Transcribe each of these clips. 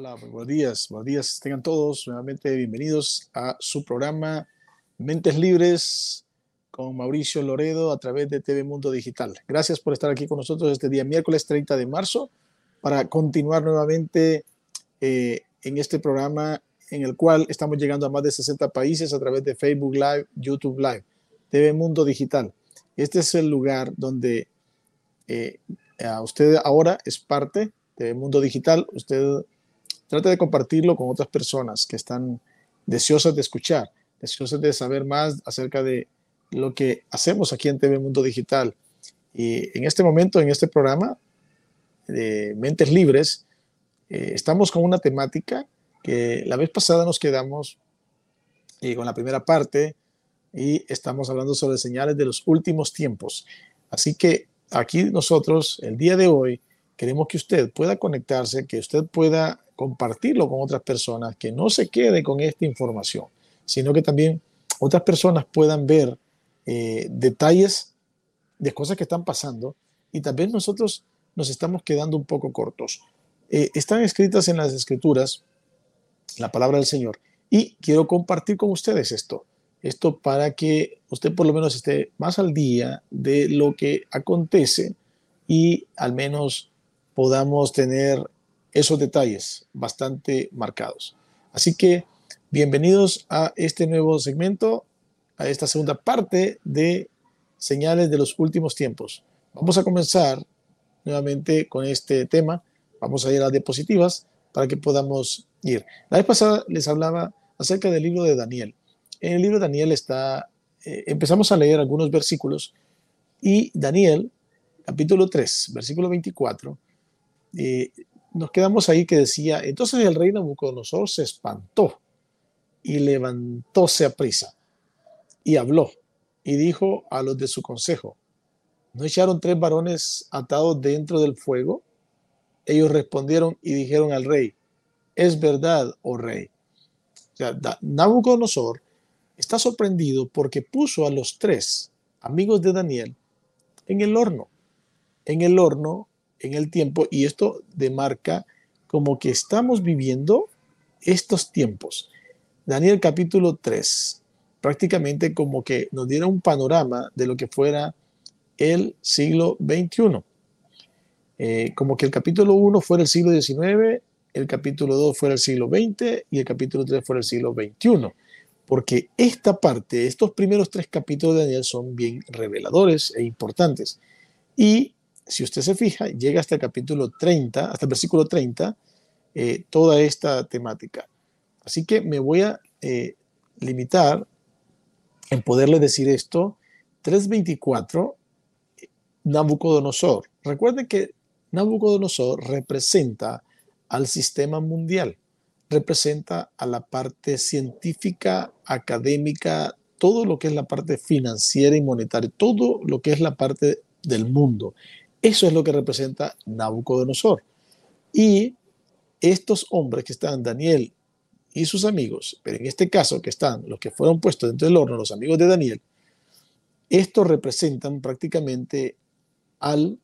Hola, buenos días, buenos días, tengan todos nuevamente bienvenidos a su programa Mentes Libres con Mauricio Loredo a través de TV Mundo Digital. Gracias por estar aquí con nosotros este día miércoles 30 de marzo para continuar nuevamente eh, en este programa en el cual estamos llegando a más de 60 países a través de Facebook Live, YouTube Live, TV Mundo Digital. Este es el lugar donde eh, usted ahora es parte de Mundo Digital, usted Trata de compartirlo con otras personas que están deseosas de escuchar, deseosas de saber más acerca de lo que hacemos aquí en TV Mundo Digital. Y en este momento, en este programa de Mentes Libres, eh, estamos con una temática que la vez pasada nos quedamos eh, con la primera parte y estamos hablando sobre señales de los últimos tiempos. Así que aquí nosotros, el día de hoy, queremos que usted pueda conectarse, que usted pueda compartirlo con otras personas, que no se quede con esta información, sino que también otras personas puedan ver eh, detalles de cosas que están pasando y también nosotros nos estamos quedando un poco cortos. Eh, están escritas en las escrituras la palabra del Señor y quiero compartir con ustedes esto, esto para que usted por lo menos esté más al día de lo que acontece y al menos podamos tener esos detalles bastante marcados. Así que bienvenidos a este nuevo segmento, a esta segunda parte de señales de los últimos tiempos. Vamos a comenzar nuevamente con este tema. Vamos a ir a las diapositivas para que podamos ir. La vez pasada les hablaba acerca del libro de Daniel. En el libro de Daniel está, eh, empezamos a leer algunos versículos y Daniel, capítulo 3, versículo 24, eh, nos quedamos ahí que decía, entonces el rey Nabucodonosor se espantó y levantóse a prisa y habló y dijo a los de su consejo, ¿no echaron tres varones atados dentro del fuego? Ellos respondieron y dijeron al rey, es verdad, oh rey. O sea, Nabucodonosor está sorprendido porque puso a los tres amigos de Daniel en el horno. En el horno en el tiempo y esto demarca como que estamos viviendo estos tiempos. Daniel capítulo 3, prácticamente como que nos diera un panorama de lo que fuera el siglo XXI. Eh, como que el capítulo 1 fuera el siglo XIX, el capítulo 2 fuera el siglo XX y el capítulo 3 fuera el siglo XXI. Porque esta parte, estos primeros tres capítulos de Daniel son bien reveladores e importantes. Y si usted se fija, llega hasta el capítulo 30, hasta el versículo 30, eh, toda esta temática. Así que me voy a eh, limitar en poderle decir esto. 324, Nabucodonosor. Recuerden que Nabucodonosor representa al sistema mundial, representa a la parte científica, académica, todo lo que es la parte financiera y monetaria, todo lo que es la parte del mundo. Eso es lo que representa Nabucodonosor. Y estos hombres que están, Daniel y sus amigos, pero en este caso que están los que fueron puestos dentro del horno, los amigos de Daniel, estos representan prácticamente al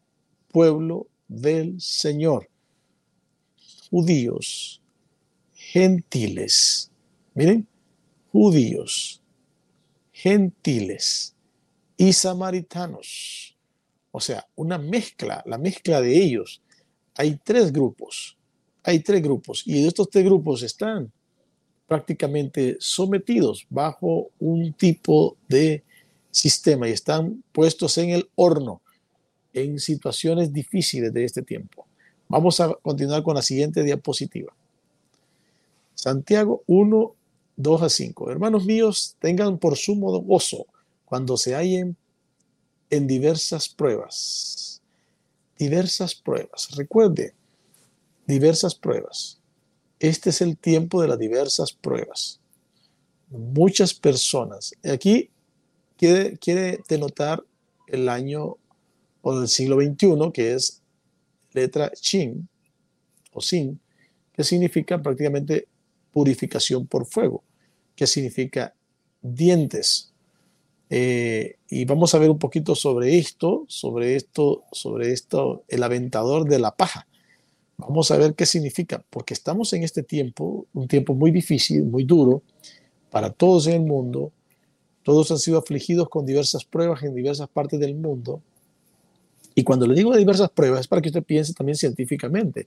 pueblo del Señor. Judíos, gentiles. Miren, judíos, gentiles y samaritanos o sea, una mezcla, la mezcla de ellos. Hay tres grupos, hay tres grupos y estos tres grupos están prácticamente sometidos bajo un tipo de sistema y están puestos en el horno en situaciones difíciles de este tiempo. Vamos a continuar con la siguiente diapositiva. Santiago 1, 2 a 5. Hermanos míos, tengan por sumo gozo cuando se hallen en diversas pruebas. Diversas pruebas. Recuerde, diversas pruebas. Este es el tiempo de las diversas pruebas. Muchas personas. Aquí quiere, denotar el año o del siglo XXI, que es letra Shin o Sin, que significa prácticamente purificación por fuego, que significa dientes. Eh, y vamos a ver un poquito sobre esto, sobre esto, sobre esto, el aventador de la paja. Vamos a ver qué significa, porque estamos en este tiempo, un tiempo muy difícil, muy duro para todos en el mundo. Todos han sido afligidos con diversas pruebas en diversas partes del mundo. Y cuando le digo diversas pruebas es para que usted piense también científicamente,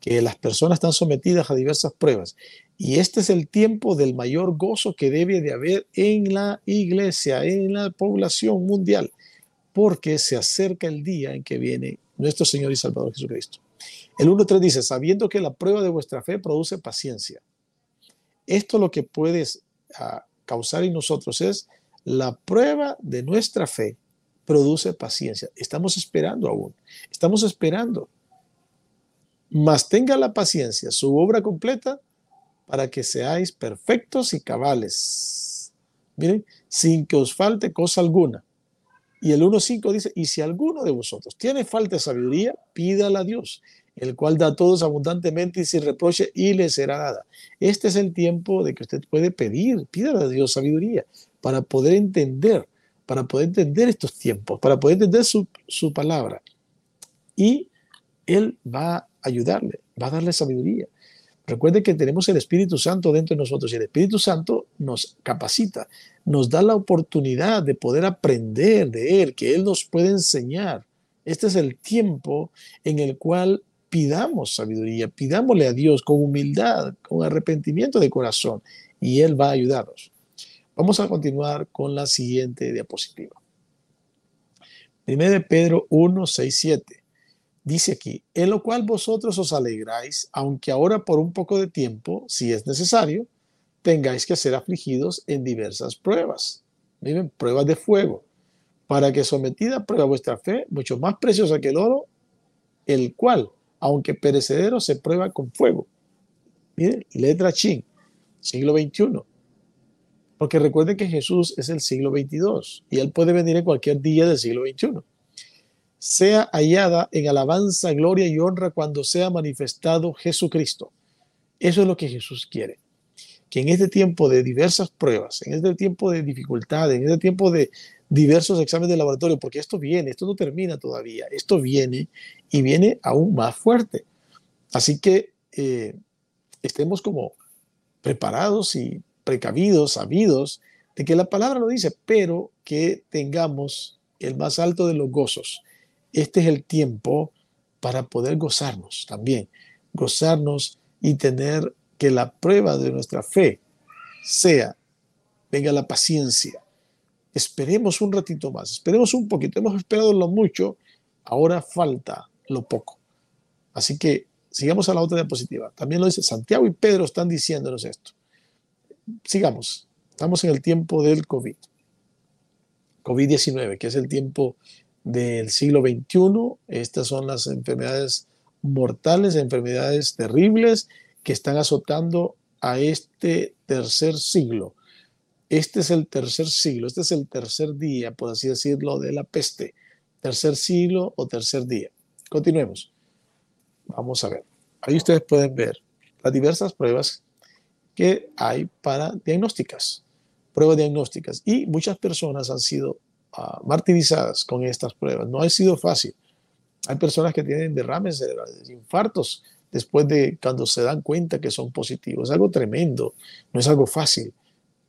que las personas están sometidas a diversas pruebas. Y este es el tiempo del mayor gozo que debe de haber en la iglesia, en la población mundial, porque se acerca el día en que viene nuestro Señor y Salvador Jesucristo. El 1.3 dice, sabiendo que la prueba de vuestra fe produce paciencia. Esto lo que puede ah, causar en nosotros es la prueba de nuestra fe produce paciencia. Estamos esperando aún. Estamos esperando. Mas tenga la paciencia, su obra completa, para que seáis perfectos y cabales. Miren, sin que os falte cosa alguna. Y el 1.5 dice, y si alguno de vosotros tiene falta de sabiduría, pídala a Dios, el cual da a todos abundantemente y sin reproche y le será dada. Este es el tiempo de que usted puede pedir, pídale a Dios sabiduría para poder entender para poder entender estos tiempos, para poder entender su, su palabra. Y Él va a ayudarle, va a darle sabiduría. Recuerde que tenemos el Espíritu Santo dentro de nosotros y el Espíritu Santo nos capacita, nos da la oportunidad de poder aprender de Él, que Él nos puede enseñar. Este es el tiempo en el cual pidamos sabiduría, pidámosle a Dios con humildad, con arrepentimiento de corazón, y Él va a ayudarnos. Vamos a continuar con la siguiente diapositiva. Primero de Pedro 1, 6, 7. Dice aquí, en lo cual vosotros os alegráis, aunque ahora por un poco de tiempo, si es necesario, tengáis que ser afligidos en diversas pruebas. Miren, pruebas de fuego, para que sometida a prueba vuestra fe, mucho más preciosa que el oro, el cual, aunque perecedero, se prueba con fuego. Miren, letra chin, siglo XXI. Porque recuerden que Jesús es el siglo 22 y Él puede venir en cualquier día del siglo 21. Sea hallada en alabanza, gloria y honra cuando sea manifestado Jesucristo. Eso es lo que Jesús quiere. Que en este tiempo de diversas pruebas, en este tiempo de dificultades, en este tiempo de diversos exámenes de laboratorio, porque esto viene, esto no termina todavía, esto viene y viene aún más fuerte. Así que eh, estemos como preparados y precavidos, sabidos de que la palabra lo dice, pero que tengamos el más alto de los gozos. Este es el tiempo para poder gozarnos también, gozarnos y tener que la prueba de nuestra fe sea, venga la paciencia. Esperemos un ratito más, esperemos un poquito, hemos esperado lo mucho, ahora falta lo poco. Así que sigamos a la otra diapositiva. También lo dice Santiago y Pedro están diciéndonos esto sigamos. Estamos en el tiempo del COVID. COVID-19, que es el tiempo del siglo XXI. Estas son las enfermedades mortales, enfermedades terribles que están azotando a este tercer siglo. Este es el tercer siglo, este es el tercer día, por así decirlo, de la peste. Tercer siglo o tercer día. Continuemos. Vamos a ver. Ahí ustedes pueden ver las diversas pruebas que hay para diagnósticas, pruebas diagnósticas. Y muchas personas han sido martirizadas con estas pruebas. No ha sido fácil. Hay personas que tienen derrames cerebrales, infartos, después de cuando se dan cuenta que son positivos. Es algo tremendo, no es algo fácil.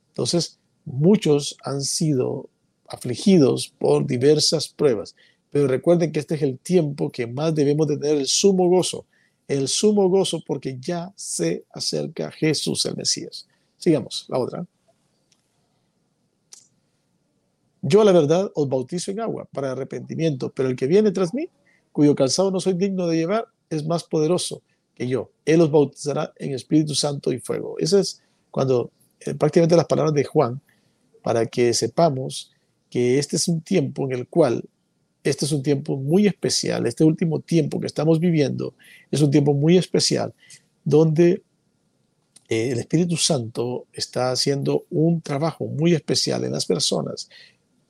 Entonces, muchos han sido afligidos por diversas pruebas. Pero recuerden que este es el tiempo que más debemos de tener el sumo gozo el sumo gozo porque ya se acerca Jesús el Mesías. Sigamos, la otra. Yo la verdad os bautizo en agua para arrepentimiento, pero el que viene tras mí, cuyo calzado no soy digno de llevar, es más poderoso que yo. Él los bautizará en Espíritu Santo y fuego. Eso es cuando eh, prácticamente las palabras de Juan, para que sepamos que este es un tiempo en el cual, este es un tiempo muy especial, este último tiempo que estamos viviendo es un tiempo muy especial, donde eh, el Espíritu Santo está haciendo un trabajo muy especial en las personas,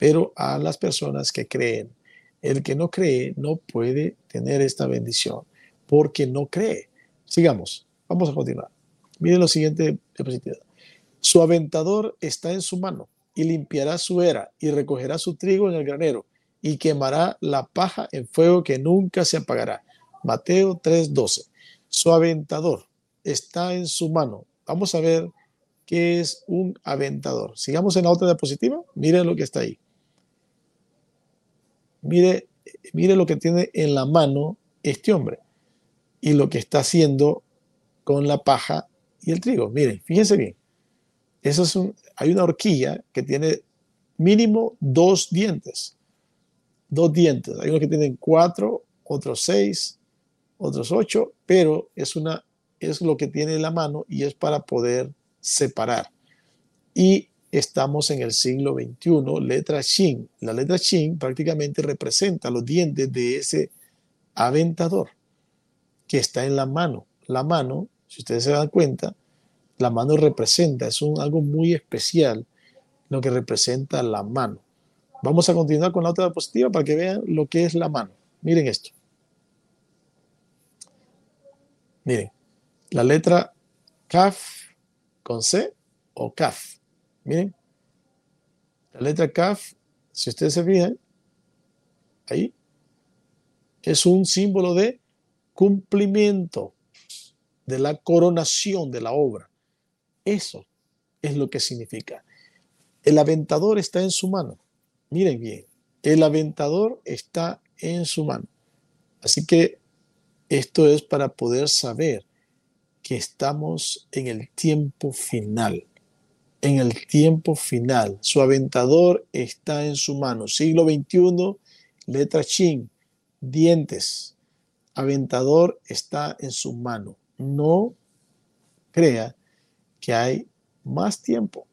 pero a las personas que creen. El que no cree no puede tener esta bendición porque no cree. Sigamos, vamos a continuar. Miren lo siguiente diapositiva. Su aventador está en su mano y limpiará su era y recogerá su trigo en el granero y quemará la paja en fuego que nunca se apagará. Mateo 3:12. Su aventador está en su mano. Vamos a ver qué es un aventador. Sigamos en la otra diapositiva. Miren lo que está ahí. Mire, mire lo que tiene en la mano este hombre y lo que está haciendo con la paja y el trigo. Miren, fíjense bien. Eso es un, hay una horquilla que tiene mínimo dos dientes. Dos dientes. Hay unos que tienen cuatro, otros seis, otros ocho, pero es, una, es lo que tiene la mano y es para poder separar. Y estamos en el siglo XXI, letra Shin. La letra Shin prácticamente representa los dientes de ese aventador que está en la mano. La mano, si ustedes se dan cuenta, la mano representa, es un, algo muy especial lo que representa la mano. Vamos a continuar con la otra diapositiva para que vean lo que es la mano. Miren esto. Miren, la letra CAF con C o CAF. Miren, la letra CAF, si ustedes se fijan, ahí, es un símbolo de cumplimiento de la coronación de la obra. Eso es lo que significa. El aventador está en su mano. Miren bien, el aventador está en su mano. Así que esto es para poder saber que estamos en el tiempo final. En el tiempo final. Su aventador está en su mano. Siglo XXI, letra chin, dientes. Aventador está en su mano. No crea que hay más tiempo.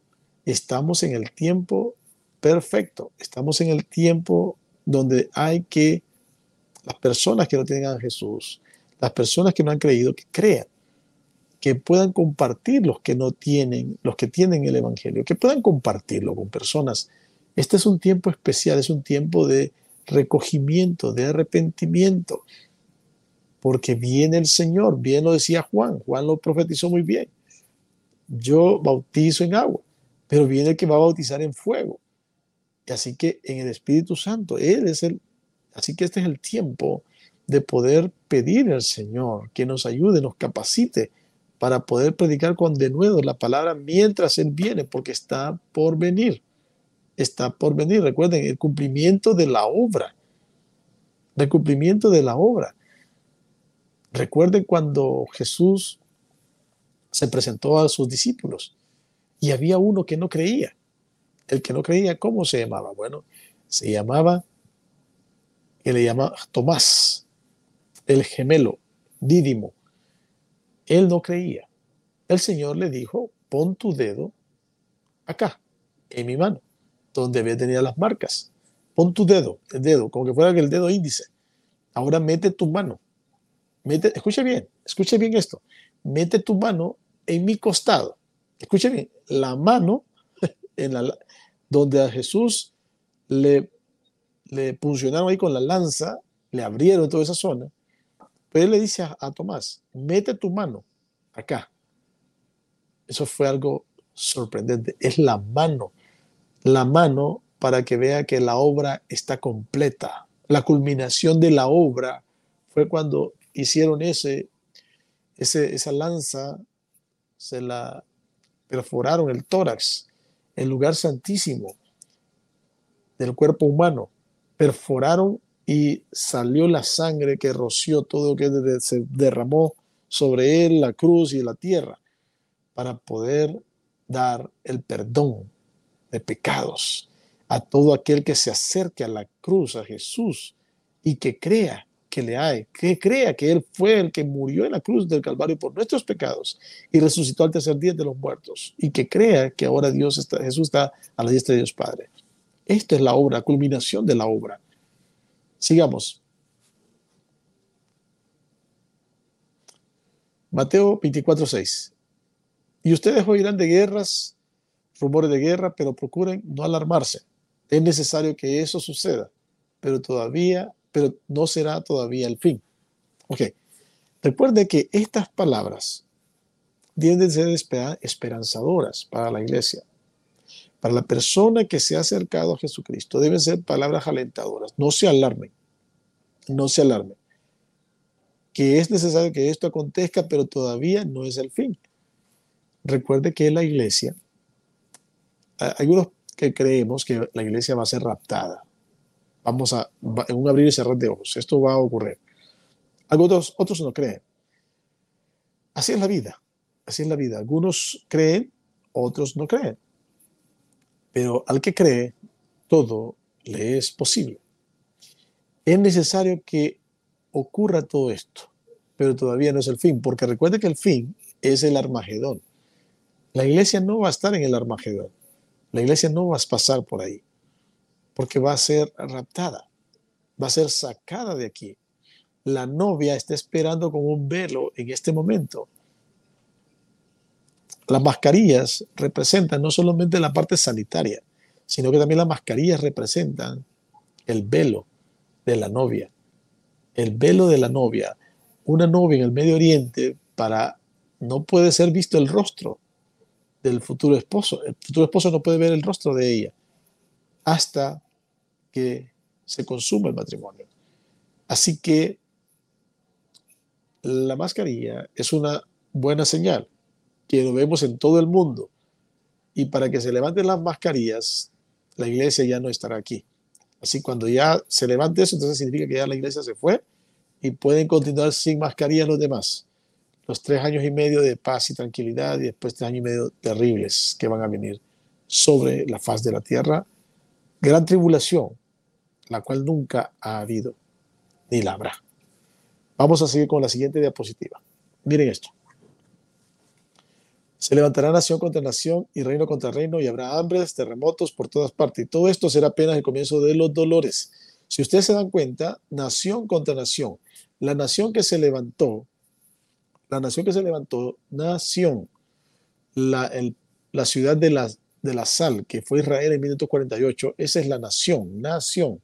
Estamos en el tiempo perfecto. Estamos en el tiempo donde hay que las personas que no tienen a Jesús, las personas que no han creído, que crean, que puedan compartir los que no tienen, los que tienen el Evangelio, que puedan compartirlo con personas. Este es un tiempo especial, es un tiempo de recogimiento, de arrepentimiento, porque viene el Señor, bien lo decía Juan, Juan lo profetizó muy bien yo bautizo en agua, pero viene el que va a bautizar en fuego. Así que en el Espíritu Santo, Él es el, así que este es el tiempo de poder pedir al Señor que nos ayude, nos capacite para poder predicar con denuedo la palabra mientras Él viene, porque está por venir. Está por venir. Recuerden, el cumplimiento de la obra. El cumplimiento de la obra. Recuerden cuando Jesús se presentó a sus discípulos y había uno que no creía. El que no creía, ¿cómo se llamaba? Bueno, se llamaba, que le llamaba Tomás, el gemelo, Dídimo. Él no creía. El Señor le dijo, pon tu dedo acá, en mi mano, donde había tenido las marcas. Pon tu dedo, el dedo, como que fuera el dedo índice. Ahora mete tu mano. Mete, escuche bien, escuche bien esto mete tu mano en mi costado. Escuchen bien, la mano en la, donde a Jesús le, le funcionaron ahí con la lanza, le abrieron toda esa zona. Pero él le dice a, Tomás, mete tu mano acá. Eso fue algo sorprendente. Es la mano, la mano para que vea que la obra está completa. La culminación de la obra fue cuando hicieron ese esa lanza se la perforaron el tórax, el lugar santísimo del cuerpo humano. Perforaron y salió la sangre que roció todo lo que se derramó sobre él, la cruz y la tierra, para poder dar el perdón de pecados a todo aquel que se acerque a la cruz, a Jesús, y que crea que le hay, que crea que Él fue el que murió en la cruz del Calvario por nuestros pecados y resucitó al tercer día de los muertos, y que crea que ahora Dios está, Jesús está a la diestra de Dios Padre. Esta es la obra, culminación de la obra. Sigamos. Mateo 24, 6. Y ustedes oirán de guerras, rumores de guerra, pero procuren no alarmarse. Es necesario que eso suceda, pero todavía pero no será todavía el fin. Ok, recuerde que estas palabras tienden a ser esperanzadoras para la iglesia. Para la persona que se ha acercado a Jesucristo deben ser palabras alentadoras. No se alarmen, no se alarmen. Que es necesario que esto acontezca, pero todavía no es el fin. Recuerde que la iglesia, hay unos que creemos que la iglesia va a ser raptada vamos a, en un abrir y cerrar de ojos, esto va a ocurrir. Algunos otros no creen. Así es la vida, así es la vida. Algunos creen, otros no creen. Pero al que cree, todo le es posible. Es necesario que ocurra todo esto, pero todavía no es el fin, porque recuerde que el fin es el Armagedón. La iglesia no va a estar en el Armagedón. La iglesia no va a pasar por ahí porque va a ser raptada, va a ser sacada de aquí. La novia está esperando con un velo en este momento. Las mascarillas representan no solamente la parte sanitaria, sino que también las mascarillas representan el velo de la novia. El velo de la novia. Una novia en el Medio Oriente para no puede ser visto el rostro del futuro esposo. El futuro esposo no puede ver el rostro de ella hasta que se consuma el matrimonio. Así que la mascarilla es una buena señal que lo vemos en todo el mundo. Y para que se levanten las mascarillas, la iglesia ya no estará aquí. Así cuando ya se levante eso, entonces significa que ya la iglesia se fue y pueden continuar sin mascarilla los demás. Los tres años y medio de paz y tranquilidad y después tres años y medio terribles que van a venir sobre la faz de la tierra. Gran tribulación, la cual nunca ha habido ni la habrá. Vamos a seguir con la siguiente diapositiva. Miren esto. Se levantará nación contra nación y reino contra reino y habrá hambres, terremotos por todas partes. Y todo esto será apenas el comienzo de los dolores. Si ustedes se dan cuenta, nación contra nación. La nación que se levantó, la nación que se levantó, nación, la, la ciudad de la, de la sal, que fue Israel en 1948, esa es la nación, nación.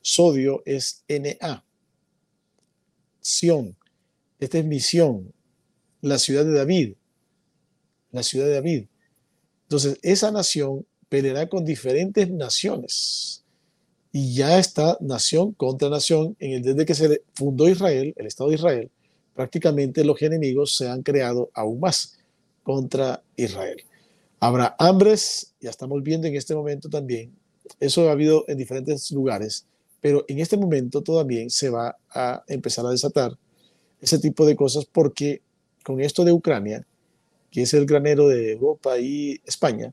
Sodio es Na. Sión. Esta es misión. La ciudad de David. La ciudad de David. Entonces, esa nación peleará con diferentes naciones. Y ya está nación contra nación. En el, desde que se fundó Israel, el Estado de Israel, prácticamente los enemigos se han creado aún más contra Israel. Habrá hambres, ya estamos viendo en este momento también, eso ha habido en diferentes lugares, pero en este momento todavía se va a empezar a desatar ese tipo de cosas porque con esto de Ucrania, que es el granero de Europa y España,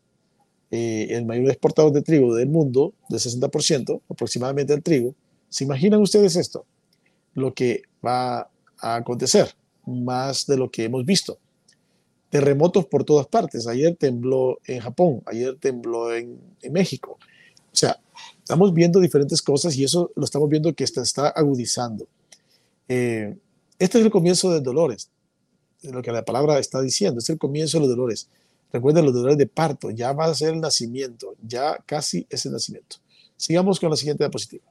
eh, el mayor exportador de trigo del mundo, del 60% aproximadamente del trigo, ¿se imaginan ustedes esto? Lo que va a acontecer, más de lo que hemos visto. Terremotos por todas partes. Ayer tembló en Japón, ayer tembló en, México. O sea, estamos viendo diferentes cosas y eso lo estamos viendo que está, está agudizando. Eh, este es el comienzo de dolores, lo que la palabra está diciendo, es el comienzo de los dolores. Recuerden los dolores de parto, ya va a ser el nacimiento, ya casi es el nacimiento. Sigamos con la siguiente diapositiva.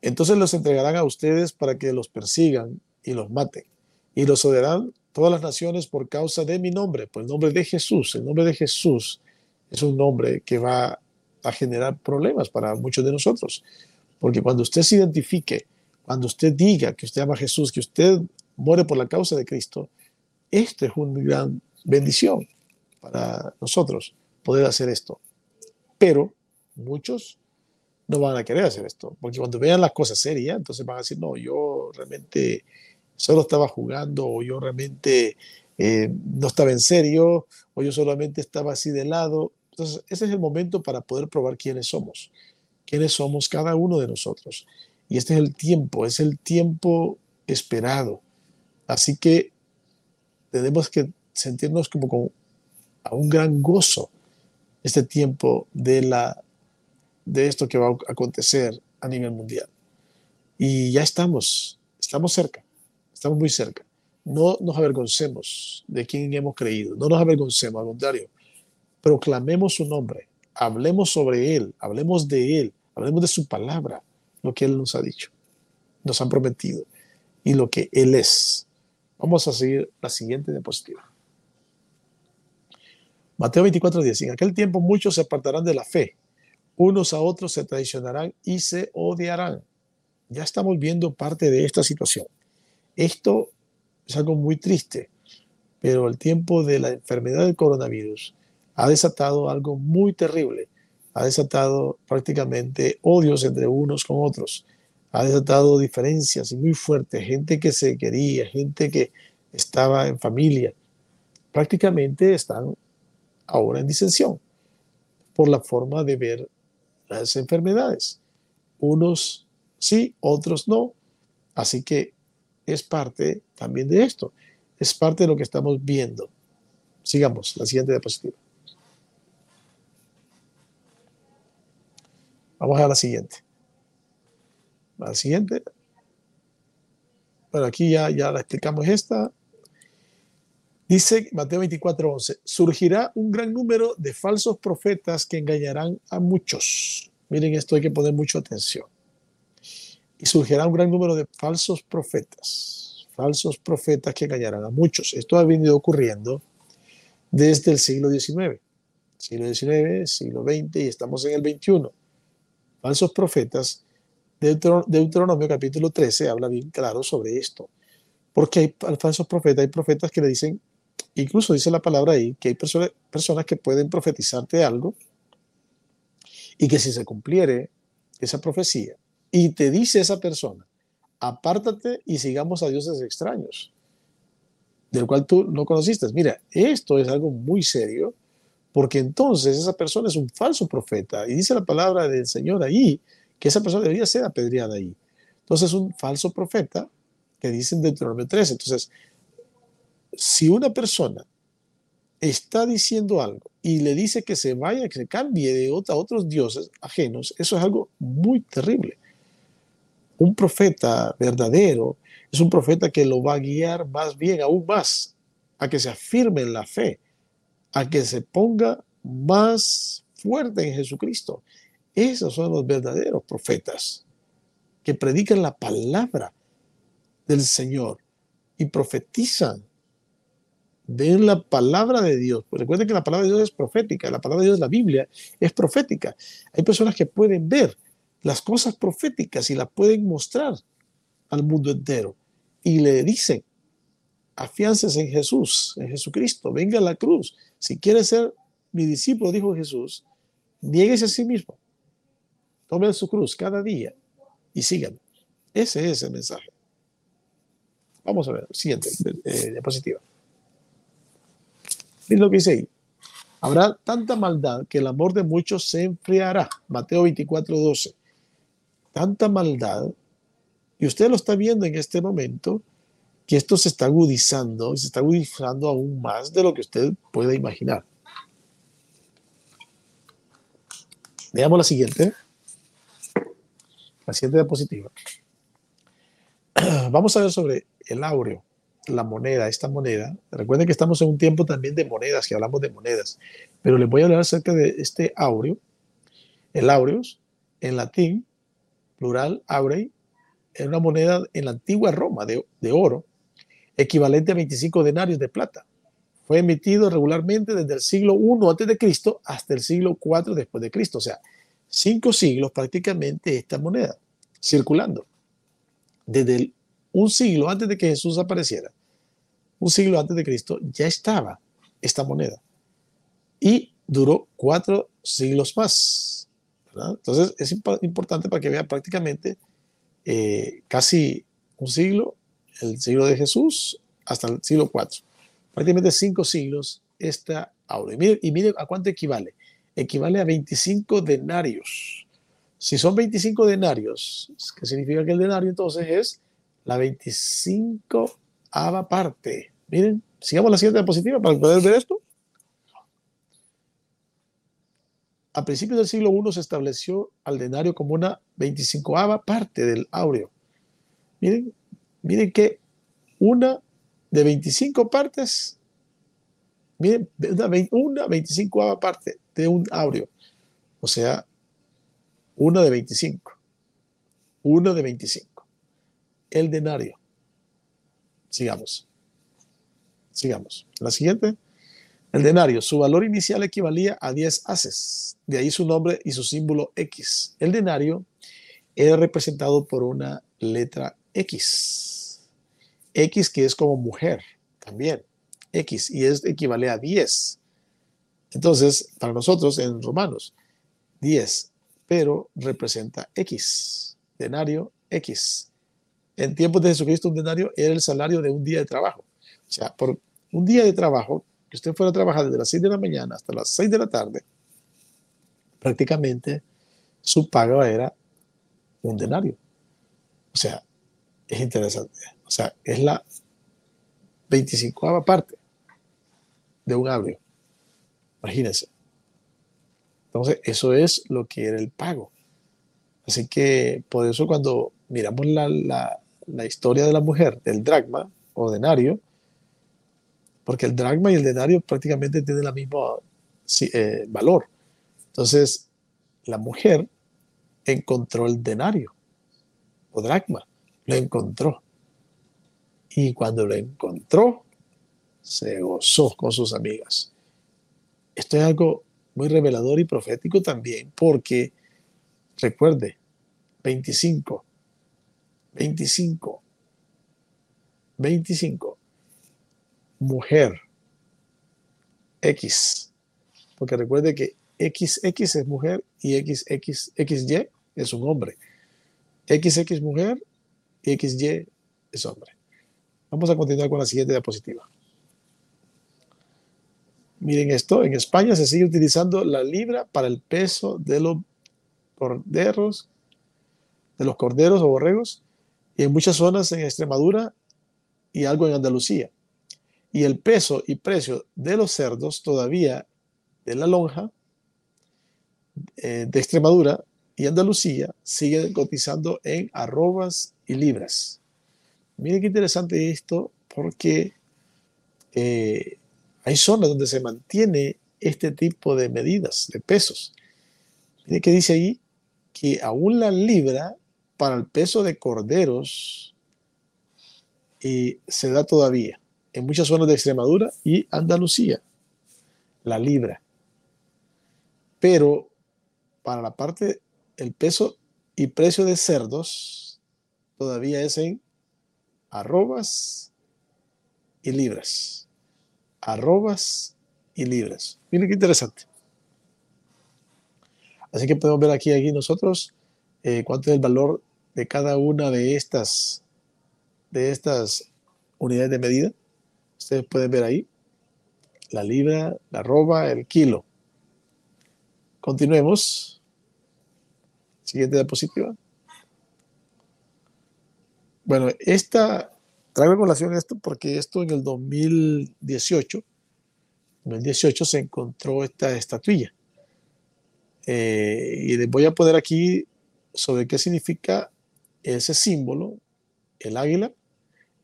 Entonces los entregarán a ustedes para que los persigan y los maten, y los odiarán todas las naciones por causa de mi nombre, por el nombre de Jesús, el nombre de Jesús es un nombre que va a generar problemas para muchos de nosotros. Porque cuando usted se identifique, cuando usted diga que usted ama a Jesús, que usted muere por la causa de Cristo, esto es una gran bendición para nosotros poder hacer esto. Pero muchos no van a querer hacer esto, porque cuando vean las cosas serias, entonces van a decir, no, yo realmente solo estaba jugando o yo realmente eh, no estaba en serio o yo solamente estaba así de lado. Entonces, ese es el momento para poder probar quiénes somos. quiénes somos cada uno de nosotros. Y este es el tiempo, es el tiempo esperado. Así que tenemos que sentirnos como con un gran gozo este tiempo de, la, de esto que va a acontecer a nivel mundial. Y ya estamos, estamos cerca, estamos muy cerca. No nos avergoncemos de quien hemos creído, no nos avergoncemos, al contrario, proclamemos su nombre, hablemos sobre él, hablemos de él, hablemos de su palabra, lo que él nos ha dicho, nos han prometido y lo que él es. Vamos a seguir la siguiente diapositiva. Mateo 24:10. En aquel tiempo muchos se apartarán de la fe, unos a otros se traicionarán y se odiarán. Ya estamos viendo parte de esta situación. Esto es algo muy triste, pero el tiempo de la enfermedad del coronavirus ha desatado algo muy terrible. Ha desatado prácticamente odios entre unos con otros. Ha desatado diferencias muy fuertes. Gente que se quería, gente que estaba en familia. Prácticamente están ahora en disensión por la forma de ver las enfermedades. Unos sí, otros no. Así que es parte también de esto. Es parte de lo que estamos viendo. Sigamos, la siguiente diapositiva. Vamos a la siguiente. La siguiente. Bueno, aquí ya, ya la explicamos esta. Dice Mateo 24, 11, surgirá un gran número de falsos profetas que engañarán a muchos. Miren, esto hay que poner mucha atención. Y surgirá un gran número de falsos profetas, falsos profetas que engañarán a muchos. Esto ha venido ocurriendo desde el siglo XIX, siglo XIX, siglo XX y estamos en el XXI. Falsos profetas, Deuteronomio capítulo 13 habla bien claro sobre esto. Porque hay falsos profetas, hay profetas que le dicen Incluso dice la palabra ahí que hay personas, personas que pueden profetizarte algo y que si se cumpliere esa profecía y te dice esa persona, apártate y sigamos a dioses extraños, del cual tú no conociste. Mira, esto es algo muy serio, porque entonces esa persona es un falso profeta y dice la palabra del Señor ahí que esa persona debería ser apedreada ahí. Entonces, un falso profeta que dice en Deuteronomio 13. Entonces, si una persona está diciendo algo y le dice que se vaya, que se cambie de a otros dioses ajenos, eso es algo muy terrible. Un profeta verdadero es un profeta que lo va a guiar más bien, aún más, a que se afirme en la fe, a que se ponga más fuerte en Jesucristo. Esos son los verdaderos profetas que predican la palabra del Señor y profetizan ven la palabra de Dios. Pues recuerden que la palabra de Dios es profética, la palabra de Dios, la Biblia, es profética. Hay personas que pueden ver las cosas proféticas y las pueden mostrar al mundo entero. Y le dicen, afiances en Jesús, en Jesucristo, venga a la cruz. Si quiere ser mi discípulo, dijo Jesús, nieguese a sí mismo. Tome su cruz cada día y síganme. Ese es el mensaje. Vamos a ver, siguiente eh, diapositiva. Miren lo que dice ahí. Habrá tanta maldad que el amor de muchos se enfriará. Mateo 24, 12. Tanta maldad. Y usted lo está viendo en este momento, que esto se está agudizando, se está agudizando aún más de lo que usted puede imaginar. Veamos la siguiente. La siguiente diapositiva. Vamos a ver sobre el áureo la moneda, esta moneda. Recuerden que estamos en un tiempo también de monedas, que hablamos de monedas, pero les voy a hablar acerca de este aureo. El aureus, en latín, plural, aurei, es una moneda en la antigua Roma de, de oro, equivalente a 25 denarios de plata. Fue emitido regularmente desde el siglo I antes de Cristo hasta el siglo IV después de Cristo, o sea, cinco siglos prácticamente esta moneda circulando. Desde el un siglo antes de que Jesús apareciera, un siglo antes de Cristo, ya estaba esta moneda. Y duró cuatro siglos más. Entonces es importante para que vea prácticamente eh, casi un siglo, el siglo de Jesús, hasta el siglo IV. Prácticamente cinco siglos esta aura. Y mire, a cuánto equivale. Equivale a 25 denarios. Si son 25 denarios, ¿qué significa que el denario entonces es la 25 ava parte? Miren, sigamos la siguiente diapositiva para poder ver esto. A principios del siglo I se estableció al denario como una 25ava parte del áureo. Miren, miren que una de 25 partes, miren, una, una 25 parte de un áureo. O sea, una de 25. Una de 25. El denario. Sigamos. Sigamos. La siguiente. El denario, su valor inicial equivalía a 10 haces, de ahí su nombre y su símbolo X. El denario era representado por una letra X. X que es como mujer también. X y es equivale a 10. Entonces, para nosotros en Romanos, 10, pero representa X. Denario X. En tiempos de Jesucristo, un denario era el salario de un día de trabajo. O sea, por un día de trabajo que usted fuera a trabajar desde las 6 de la mañana hasta las 6 de la tarde, prácticamente su paga era un denario. O sea, es interesante. O sea, es la 25 parte de un abril. Imagínense. Entonces, eso es lo que era el pago. Así que por eso cuando miramos la, la, historia de la mujer, del dragma o denario, porque el dragma y el denario prácticamente tienen el mismo eh, valor. Entonces, la mujer encontró el denario o dragma, lo encontró. Y cuando lo encontró, se gozó con sus amigas. Esto es algo muy revelador y profético también, porque recuerde, 25, 25, 25 mujer X. Porque recuerde que XX es mujer y XX, XY es un hombre. XX mujer XY es hombre. Vamos a continuar con la siguiente diapositiva. Miren esto, en España se sigue utilizando la libra para el peso de los corderos, de los corderos o borregos, y en muchas zonas en Extremadura y algo en Andalucía y el peso y precio de los cerdos todavía de la lonja eh, de Extremadura y Andalucía siguen cotizando en arrobas y libras. Miren qué interesante esto porque eh, hay zonas donde se mantiene este tipo de medidas, de pesos. Miren que dice ahí que aún la libra para el peso de corderos eh, se da todavía en muchas zonas de Extremadura y Andalucía, la libra. Pero para la parte, el peso y precio de cerdos todavía es en arrobas y libras. Arrobas y libras. Miren qué interesante. Así que podemos ver aquí, aquí nosotros eh, cuánto es el valor de cada una de estas, de estas unidades de medida. Ustedes pueden ver ahí la libra, la arroba, el kilo. Continuemos. Siguiente diapositiva. Bueno, esta, traigo colación esto porque esto en el 2018, en el 2018 se encontró esta estatuilla. Eh, y les voy a poner aquí sobre qué significa ese símbolo, el águila,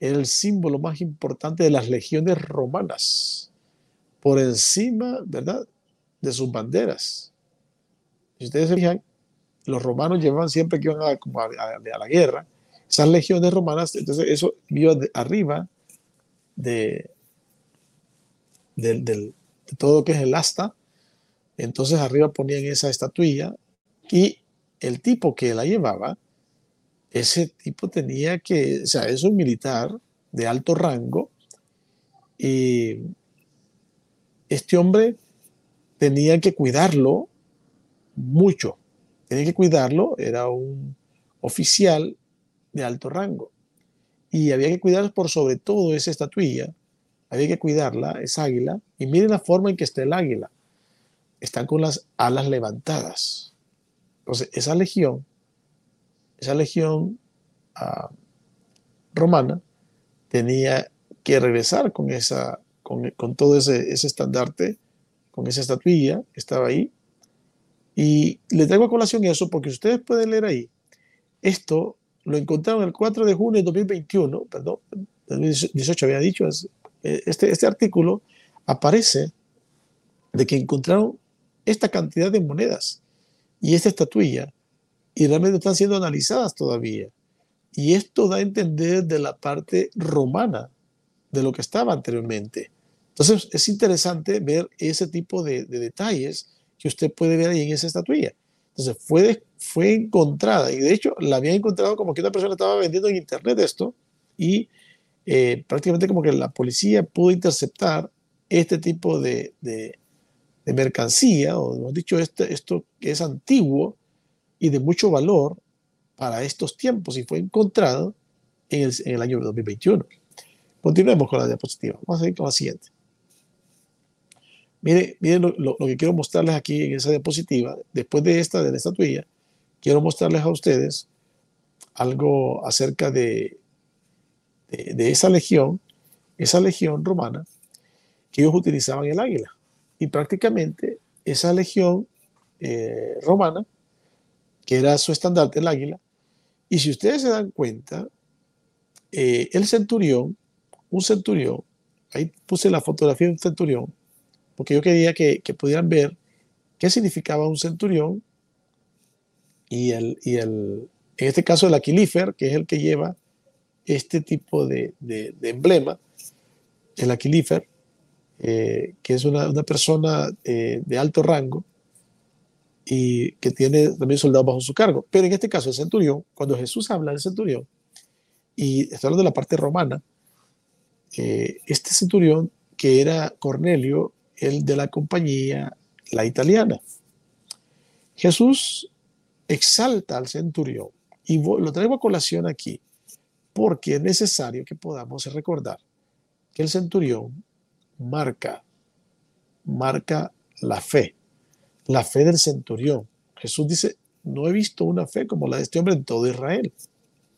el símbolo más importante de las legiones romanas, por encima, ¿verdad?, de sus banderas. Si ustedes se fijan, los romanos llevaban siempre que iban a, la guerra, esas legiones romanas, entonces eso iba arriba de, de todo lo que es el asta, entonces arriba ponían esa estatuilla y el tipo que la llevaba ese tipo tenía que, o sea, es un militar de alto rango y este hombre tenía que cuidarlo mucho, tenía que cuidarlo, era un oficial de alto rango y había que cuidar por sobre todo esa estatuilla, había que cuidarla, esa águila, y miren la forma en que está el águila, están con las alas levantadas, Entonces, esa legión, esa legión ah, romana tenía que regresar con, esa, con todo ese, ese estandarte, con esa estatuilla que estaba ahí. Y le traigo a colación eso porque ustedes pueden leer ahí. Esto lo encontraron el 4 de junio de 2021, perdón, 2018 había dicho, eh, este, este artículo aparece de que encontraron esta cantidad de monedas y esta estatuilla y realmente están siendo analizadas todavía. Y esto da a entender de la parte romana de lo que estaba anteriormente. Entonces es interesante ver ese tipo de, detalles que usted puede ver ahí en esa estatuilla. Entonces fue, fue encontrada y de hecho la había encontrado como que una persona estaba vendiendo en internet esto y eh, prácticamente como que la policía pudo interceptar este tipo de, de, mercancía, o hemos dicho, este, esto que es antiguo y de mucho valor para estos tiempos y fue encontrado en el, en el año 2021. Continuemos con la diapositiva. Vamos a seguir con la siguiente. Miren, miren lo, que quiero mostrarles aquí en esa diapositiva. Después de esta, de la estatuilla, quiero mostrarles a ustedes algo acerca de, de, de esa legión, esa legión romana, que ellos utilizaban el águila. Y prácticamente esa legión eh, romana, que era su estandarte, el águila, y si ustedes se dan cuenta, eh, el centurión, un centurión, ahí puse la fotografía de un centurión, porque yo quería que, pudieran ver qué significaba un centurión y, el, y el, en este caso el aquilífer, que es el que lleva este tipo de, de, emblema, el aquilífer, eh, que es una, una persona eh, de alto rango y que tiene también soldados bajo su cargo. Pero en este caso el centurión, cuando Jesús habla del centurión, y está hablando de la parte romana, eh, este centurión que era Cornelio, el de la compañía, la italiana. Jesús exalta al centurión y lo traigo a colación aquí porque es necesario que podamos recordar que el centurión marca, marca la fe, la fe del centurión. Jesús dice, no he visto una fe como la de este hombre en todo Israel.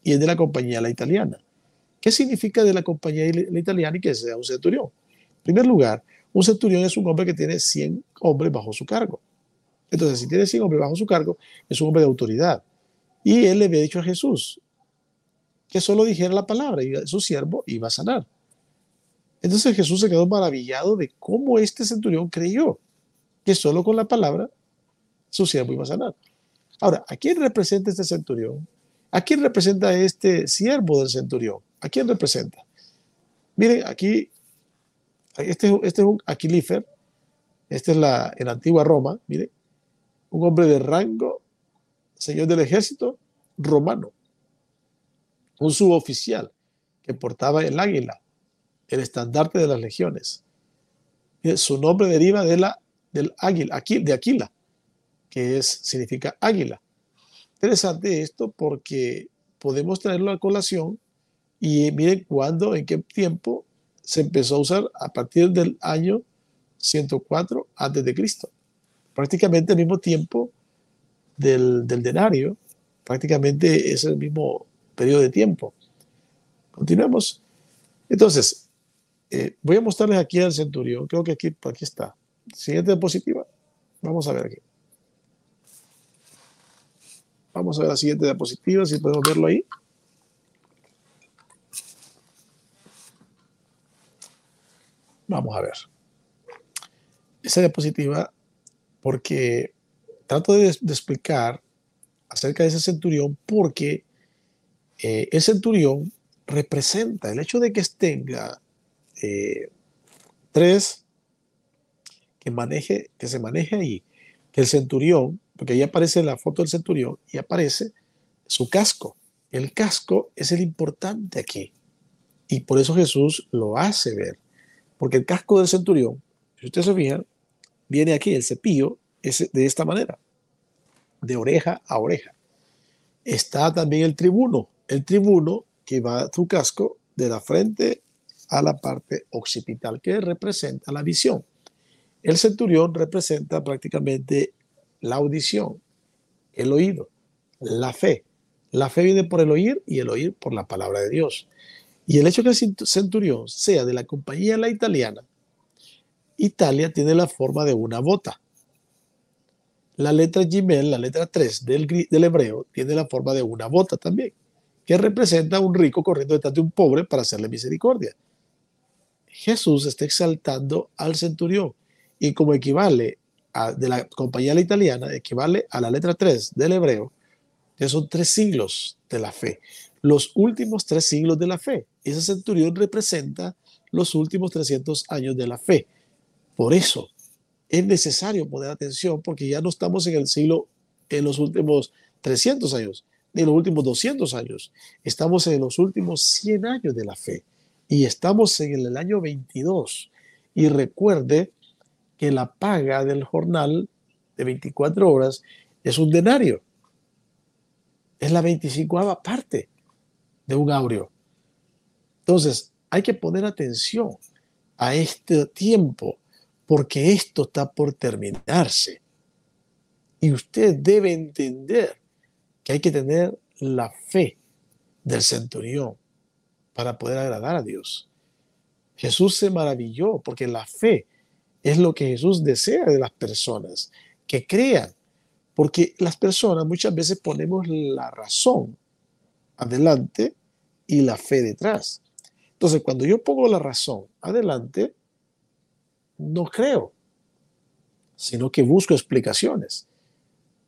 Y es de la compañía la italiana. ¿Qué significa de la compañía la italiana y que sea un centurión? En primer lugar, un centurión es un hombre que tiene 100 hombres bajo su cargo. Entonces, si tiene 100 hombres bajo su cargo, es un hombre de autoridad. Y él le había dicho a Jesús que solo dijera la palabra y su siervo iba a sanar. Entonces Jesús se quedó maravillado de cómo este centurión creyó que solo con la palabra su siervo iba a sanar. Ahora, ¿a quién representa este centurión? ¿A quién representa este siervo del centurión? ¿A quién representa? Miren, aquí este, es un este es la, en la antigua Roma, mire, un hombre de rango, señor del ejército romano, un suboficial que portaba el águila, el estandarte de las legiones. su nombre deriva de la, del águila, de Aquila, que es, significa águila. Interesante esto porque podemos traerlo a colación y miren cuándo, en qué tiempo se empezó a usar a partir del año 104 antes de Cristo. Prácticamente al mismo tiempo del, denario, prácticamente es el mismo periodo de tiempo. Continuemos. Entonces, eh, voy a mostrarles aquí al centurión. Creo que aquí, aquí está. Siguiente diapositiva. Vamos a ver aquí. Vamos a ver la siguiente diapositiva, si podemos verlo ahí. Vamos a ver. Esa diapositiva, porque trato de, explicar acerca de ese centurión, porque eh, el centurión representa el hecho de que tenga eh, tres, que, maneje, que se maneje ahí, que el centurión, porque ahí aparece la foto del centurión y aparece su casco. El casco es el importante aquí. Y por eso Jesús lo hace ver. Porque el casco del centurión, si ustedes se fijan, viene aquí, el cepillo es de esta manera, de oreja a oreja. Está también el tribuno, el tribuno que va su casco de la frente a la parte occipital, que representa la visión. El centurión representa prácticamente la audición el oído, la fe. La fe viene por el oír y el oír por la palabra de Dios. Y el hecho que el centurión sea de la compañía la italiana, Italia tiene la forma de una bota. La letra Gimel, la letra 3 del, hebreo, tiene la forma de una bota también, que representa a un rico corriendo detrás de un pobre para hacerle misericordia. Jesús está exaltando al centurión y como equivale a, de la compañía la italiana, equivale a la letra 3 del hebreo, que son tres siglos de la fe. Los últimos tres siglos de la fe. Ese centurión representa los últimos 300 años de la fe. Por eso es necesario poner atención porque ya no estamos en el siglo, en los últimos 300 años, ni en los últimos 200 años. Estamos en los últimos 100 años de la fe y estamos en el año 22. Y recuerde que la paga del jornal de 24 horas es un denario. Es la 25 parte de un aureo. Entonces, hay que poner atención a este tiempo porque esto está por terminarse. Y usted debe entender que hay que tener la fe del centurión para poder agradar a Dios. Jesús se maravilló porque la fe es lo que Jesús desea de las personas, que crean, porque las personas muchas veces ponemos la razón adelante y la fe detrás. Entonces, cuando yo pongo la razón adelante, no creo, sino que busco explicaciones,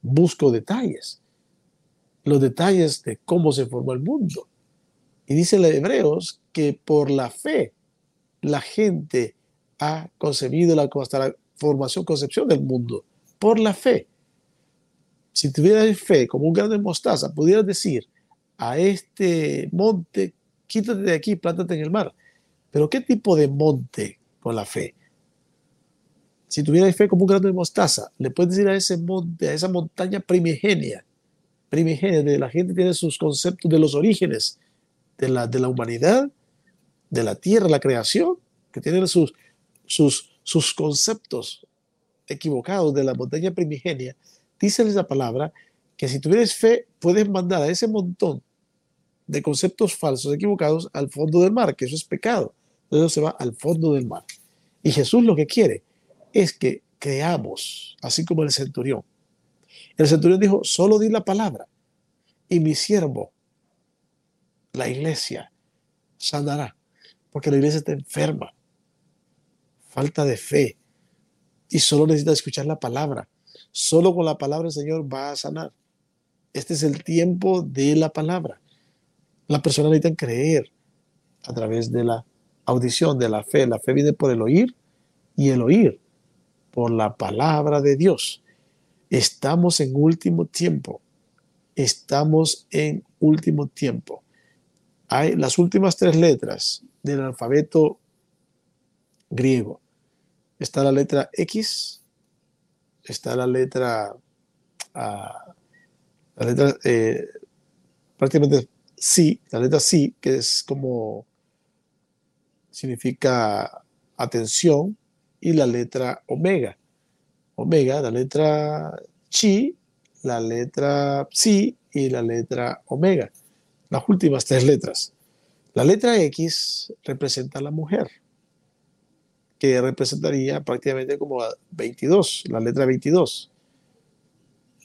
busco detalles, los detalles de cómo se formó el mundo. Y dice el Hebreos que por la fe la gente ha concebido la, hasta la formación, concepción del mundo, por la fe. Si tuvieras fe como un grano de mostaza, pudieras decir a este monte, quítate de aquí, plántate en el mar. Pero ¿qué tipo de monte con la fe? Si tuvieras fe como un grano de mostaza, le puedes decir a ese monte, a esa montaña primigenia, primigenia, de la gente tiene sus conceptos de los orígenes de la, de la humanidad, de la tierra, la creación, que tienen sus, sus, sus conceptos equivocados de la montaña primigenia, dice esa palabra que si tuvieras fe, puedes mandar a ese montón de conceptos falsos, equivocados, al fondo del mar, que eso es pecado. Entonces se va al fondo del mar. Y Jesús lo que quiere es que creamos, así como el centurión. El centurión dijo, solo di la palabra y mi siervo, la iglesia, sanará, porque la iglesia está enferma falta de fe. Y solo necesita escuchar la palabra. Solo con la palabra el Señor va a sanar. Este es el tiempo de la palabra. La persona necesita creer a través de la audición, de la fe. La fe viene por el oír y el oír por la palabra de Dios. Estamos en último tiempo. Estamos en último tiempo. Hay las últimas tres letras del alfabeto griego está la letra X, está la letra, la letra eh, prácticamente sí, la letra sí, que es como significa atención, y la letra omega. Omega, la letra chi, la letra psi y la letra omega. Las últimas tres letras. La letra X representa a la mujer que representaría prácticamente como 22, la letra 22.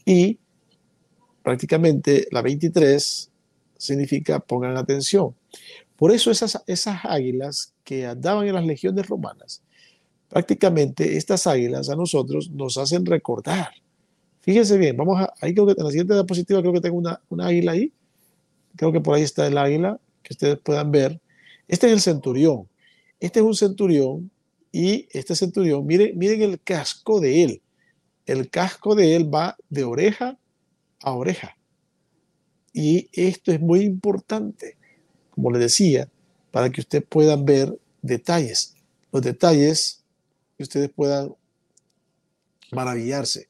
Y prácticamente la 23 significa pongan atención. Por eso esas, esas águilas que andaban en las legiones romanas, prácticamente estas águilas a nosotros nos hacen recordar. Fíjense bien, vamos a, ahí creo que en la siguiente diapositiva creo que tengo una, una águila ahí. Creo que por ahí está el águila, que ustedes puedan ver. Este es el centurión. Este es un centurión y este centurión, miren, miren el casco de él. El casco de él va de oreja a oreja. Y esto es muy importante, como le decía, para que ustedes puedan ver detalles. Los detalles que ustedes puedan maravillarse.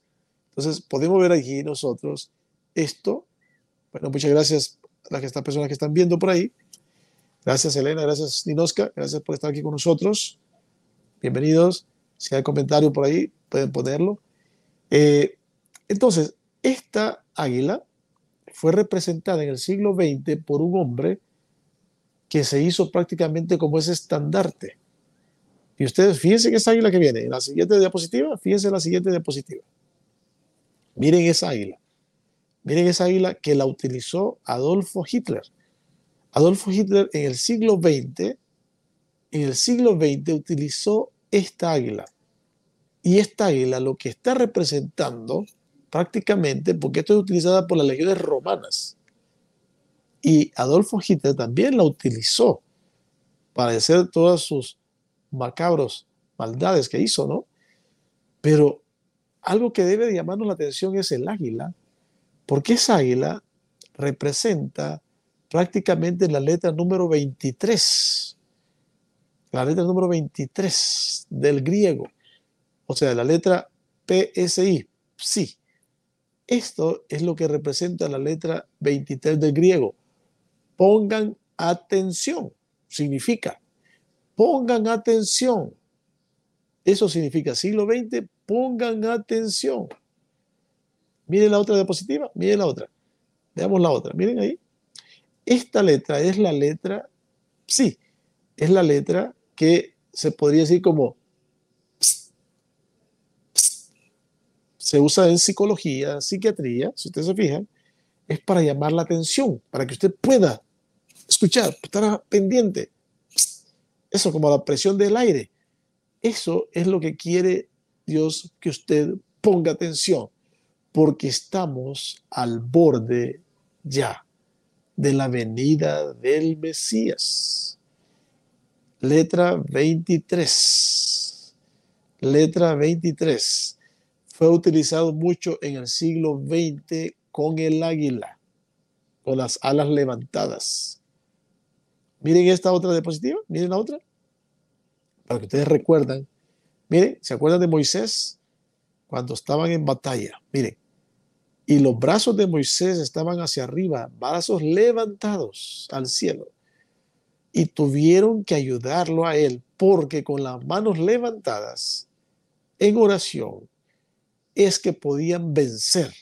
Entonces, podemos ver aquí nosotros esto. Bueno, muchas gracias a las personas que están viendo por ahí. Gracias, Elena. Gracias, Ninoska. Gracias por estar aquí con nosotros bienvenidos. Si hay comentario por ahí, pueden ponerlo. Eh, entonces, esta águila fue representada en el siglo XX por un hombre que se hizo prácticamente como ese estandarte. Y ustedes fíjense en esa águila que viene, en la siguiente diapositiva, fíjense en la siguiente diapositiva. Miren esa águila. Miren esa águila que la utilizó Adolfo Hitler. Adolfo Hitler en el siglo XX, en el siglo XX utilizó esta águila. Y esta águila lo que está representando prácticamente, porque esto es utilizada por las legiones romanas, y Adolfo Hitler también la utilizó para hacer todas sus macabros maldades que hizo, ¿no? Pero algo que debe llamarnos la atención es el águila, porque esa águila representa prácticamente la letra número 23, la letra número 23 del griego, o sea, la letra PSI, sí. Esto es lo que representa la letra 23 del griego. Pongan atención, significa, pongan atención. Eso significa siglo XX, pongan atención. Miren la otra diapositiva, miren la otra. Veamos la otra, miren ahí. Esta letra es la letra, sí, es la letra que se podría decir como se usa en psicología, psiquiatría, si ustedes se fijan, es para llamar la atención, para que usted pueda escuchar, estar pendiente. Eso como la presión del aire. Eso es lo que quiere Dios que usted ponga atención, porque estamos al borde ya de la venida del Mesías. Letra 23. Letra 23. Fue utilizado mucho en el siglo XX con el águila, con las alas levantadas. Miren esta otra diapositiva, miren la otra, para que ustedes recuerdan. Miren, ¿se acuerdan de Moisés? Cuando estaban en batalla, miren, y los brazos de Moisés estaban hacia arriba, brazos levantados al cielo. Y tuvieron que ayudarlo a él, porque con las manos levantadas en oración es que podían vencer.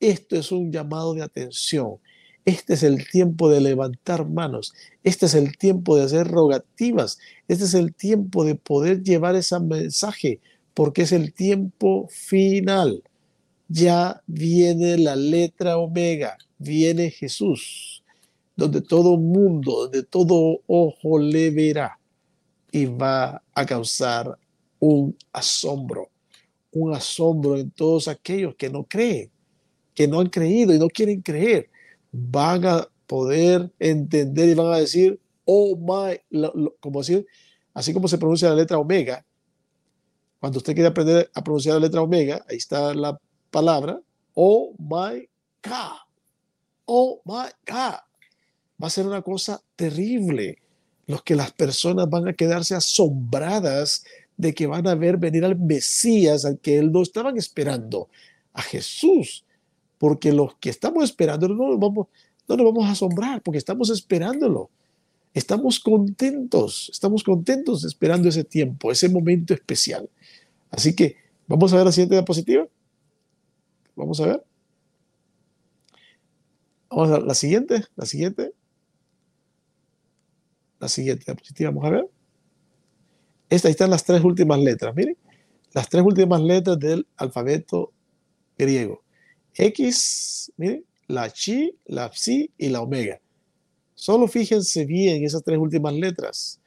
Esto es un llamado de atención. Este es el tiempo de levantar manos. Este es el tiempo de hacer rogativas. Este es el tiempo de poder llevar ese mensaje, porque es el tiempo final ya viene la letra omega, viene Jesús, donde todo mundo, donde todo ojo le verá y va a causar un asombro, un asombro en todos aquellos que no creen, que no han creído y no quieren creer. Van a poder entender y van a decir, oh my, como decir, así como se pronuncia la letra omega, cuando usted quiere aprender a pronunciar la letra omega, ahí está la palabra, oh my God, oh my God. Va a ser una cosa terrible. Los que las personas van a quedarse asombradas de que van a ver venir al Mesías, al que él no estaban esperando, a Jesús. Porque los que estamos esperando no nos vamos, no nos vamos a asombrar, porque estamos esperándolo. Estamos contentos, estamos contentos esperando ese tiempo, ese momento especial. Así que vamos a ver la siguiente diapositiva. Vamos a ver. Vamos a ver la siguiente, la siguiente. La siguiente diapositiva, vamos a ver. Esta, ahí están las tres últimas letras, miren. Las tres últimas letras del alfabeto griego. X, miren, la chi, la psi y la omega. Solo fíjense bien esas tres últimas letras.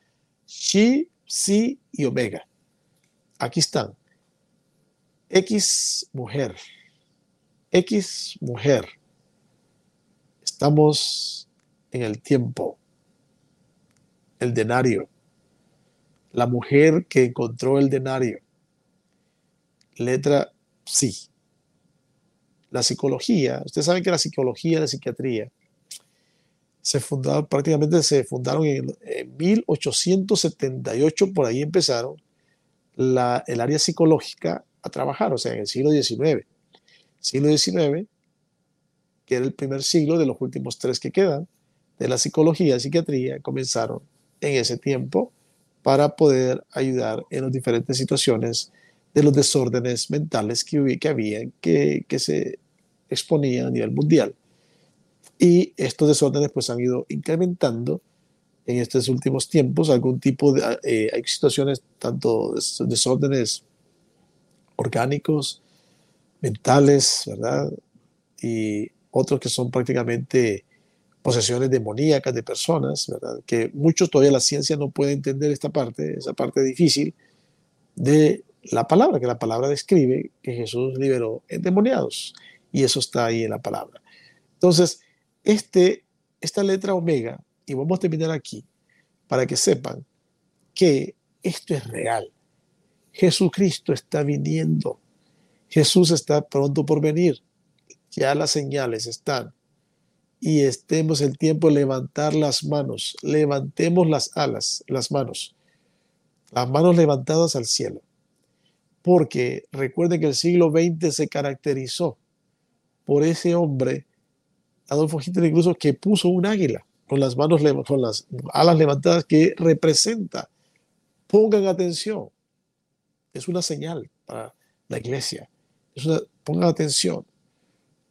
Chi, psi y omega. Aquí están. X, mujer. X mujer. Estamos en el tiempo. El denario. La mujer que encontró el denario. Letra sí. La psicología. Ustedes saben que la psicología y la psiquiatría se fundaron, prácticamente se fundaron en, 1878, por ahí empezaron la, el área psicológica a trabajar, o sea, en el siglo XIX siglo XIX, que era el primer siglo de los últimos tres que quedan, de la psicología y psiquiatría, comenzaron en ese tiempo para poder ayudar en las diferentes situaciones de los desórdenes mentales que, había, que, se exponía a nivel mundial. Y estos desórdenes pues han ido incrementando en estos últimos tiempos, algún tipo de eh, hay situaciones, tanto desórdenes orgánicos, mentales, ¿verdad? Y otros que son prácticamente posesiones demoníacas de personas, ¿verdad? Que muchos todavía la ciencia no puede entender esta parte, esa parte difícil de la palabra, que la palabra describe que Jesús liberó endemoniados. Y eso está ahí en la palabra. Entonces, este, esta letra omega, y vamos a terminar aquí, para que sepan que esto es real. Jesucristo está viniendo. Jesús está pronto por venir. Ya las señales están. Y estemos el tiempo levantar las manos. Levantemos las alas, las manos. Las manos levantadas al cielo porque recuerden que el siglo XX se caracterizó por ese hombre, Adolfo Hitler incluso, que puso un águila con las manos, con las alas levantadas que representa. Pongan atención. Es una señal para la iglesia. pongan atención.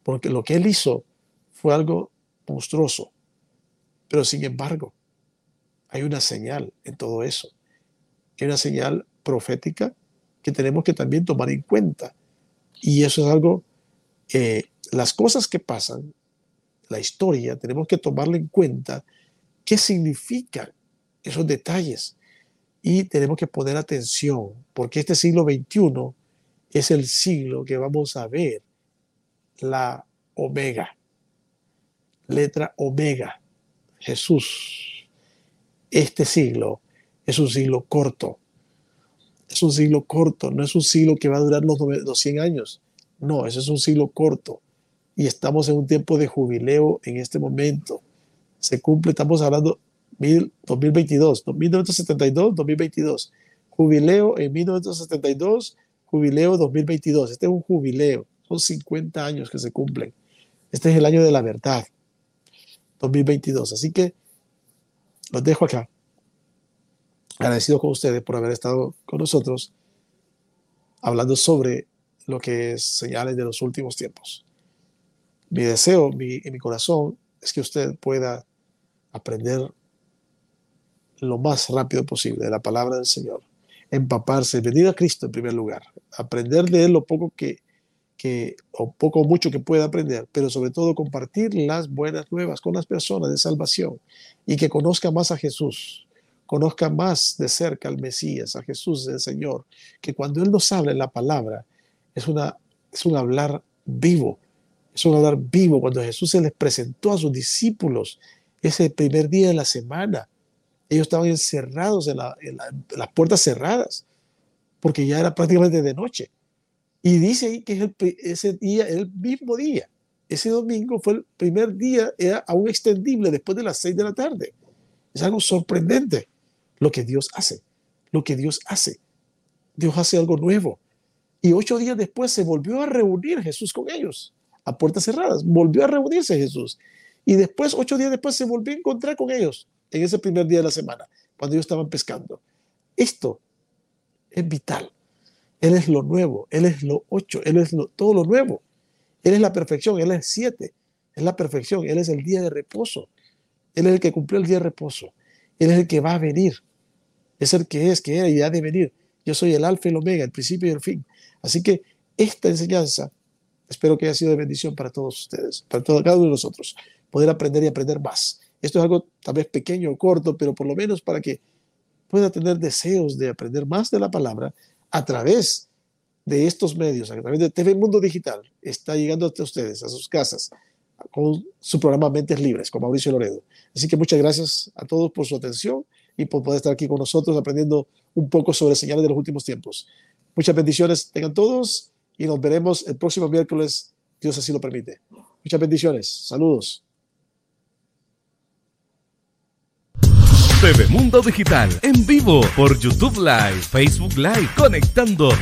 Porque lo que él hizo fue algo monstruoso. Pero sin embargo, hay una señal en todo eso. Hay una señal profética que tenemos que también tomar en cuenta. Y eso es algo, eh, las cosas que pasan, la historia, tenemos que tomarlo en cuenta, qué significan esos detalles. Y tenemos que poner atención, porque este siglo XXI es el siglo que vamos a ver la omega, letra omega, Jesús. Este siglo es un siglo corto, es un siglo corto, no es un siglo que va a durar los, 100 años. No, ese es un siglo corto. Y estamos en un tiempo de jubileo en este momento. Se cumple, estamos hablando 2022, 1972, 2022. Jubileo en 1972, jubileo 2022. Este es un jubileo. Son 50 años que se cumplen. Este es el año de la verdad. 2022. Así que los dejo acá agradecido con ustedes por haber estado con nosotros hablando sobre lo que es señales de los últimos tiempos. Mi deseo en mi corazón es que usted pueda aprender lo más rápido posible de la palabra del Señor, empaparse, venir a Cristo en primer lugar, aprender de Él lo poco que, que, o poco o mucho que pueda aprender, pero sobre todo compartir las buenas nuevas con las personas de salvación y que conozca más a Jesús, conozca más de cerca al Mesías, a Jesús, el Señor, que cuando Él nos habla en la palabra, es, una, es un hablar vivo, es un hablar vivo. Cuando Jesús se les presentó a sus discípulos ese primer día de la semana, ellos estaban encerrados en, las puertas cerradas, porque ya era prácticamente de noche. Y dice ahí que ese día, el mismo día, ese domingo fue el primer día, era aún extendible después de las seis de la tarde. Es algo sorprendente lo que Dios hace, lo que Dios hace. Dios hace algo nuevo. Y ocho días después se volvió a reunir Jesús con ellos, a puertas cerradas. Volvió a reunirse Jesús. Y después, ocho días después, se volvió a encontrar con ellos en ese primer día de la semana, cuando ellos estaban pescando. Esto es vital. Él es lo nuevo, Él es lo ocho, Él es todo lo nuevo. Él es la perfección, Él es siete, es la perfección, Él es el día de reposo. Él es el que cumplió el día de reposo. Él es el que va a venir. Es el que es, que era y ha de venir. Yo soy el alfa y el omega, el principio y el fin. Así que esta enseñanza espero que haya sido de bendición para todos ustedes, para todo, cada uno de nosotros, poder aprender y aprender más. Esto es algo tal vez pequeño o corto, pero por lo menos para que pueda tener deseos de aprender más de la palabra a través de estos medios, a través de TV Mundo Digital, está llegando hasta ustedes, a sus casas, con su programa Mentes Libres, con Mauricio Loredo. Así que muchas gracias a todos por su atención y por poder estar aquí con nosotros aprendiendo un poco sobre señales de los últimos tiempos. Muchas bendiciones tengan todos y nos veremos el próximo miércoles, Dios así lo permite. Muchas bendiciones. Saludos. TV Mundo Digital en vivo por YouTube Live, Facebook Live, conectando